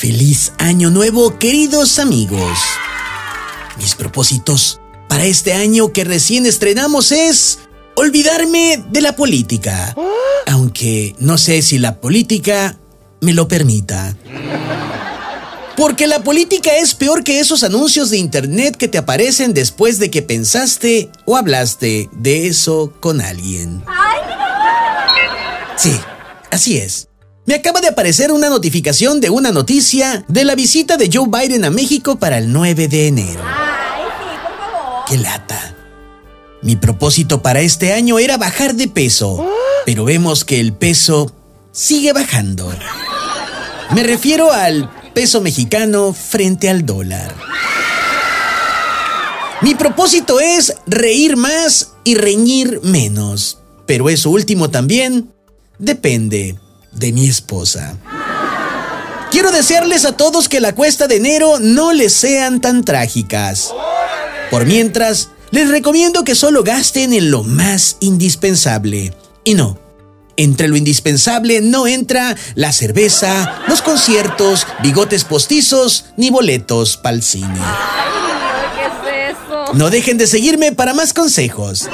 Feliz año nuevo, queridos amigos. Mis propósitos para este año que recién estrenamos es olvidarme de la política. Aunque no sé si la política me lo permita. Porque la política es peor que esos anuncios de internet que te aparecen después de que pensaste o hablaste de eso con alguien. Sí, así es. Me acaba de aparecer una notificación de una noticia de la visita de Joe Biden a México para el 9 de enero. Ay, sí, por favor. ¡Qué lata! Mi propósito para este año era bajar de peso, pero vemos que el peso sigue bajando. Me refiero al peso mexicano frente al dólar. Mi propósito es reír más y reñir menos, pero eso último también depende de mi esposa. Quiero desearles a todos que la cuesta de enero no les sean tan trágicas. Por mientras, les recomiendo que solo gasten en lo más indispensable. Y no, entre lo indispensable no entra la cerveza, los conciertos, bigotes postizos ni boletos pa'l cine. ¿Qué es eso? No dejen de seguirme para más consejos.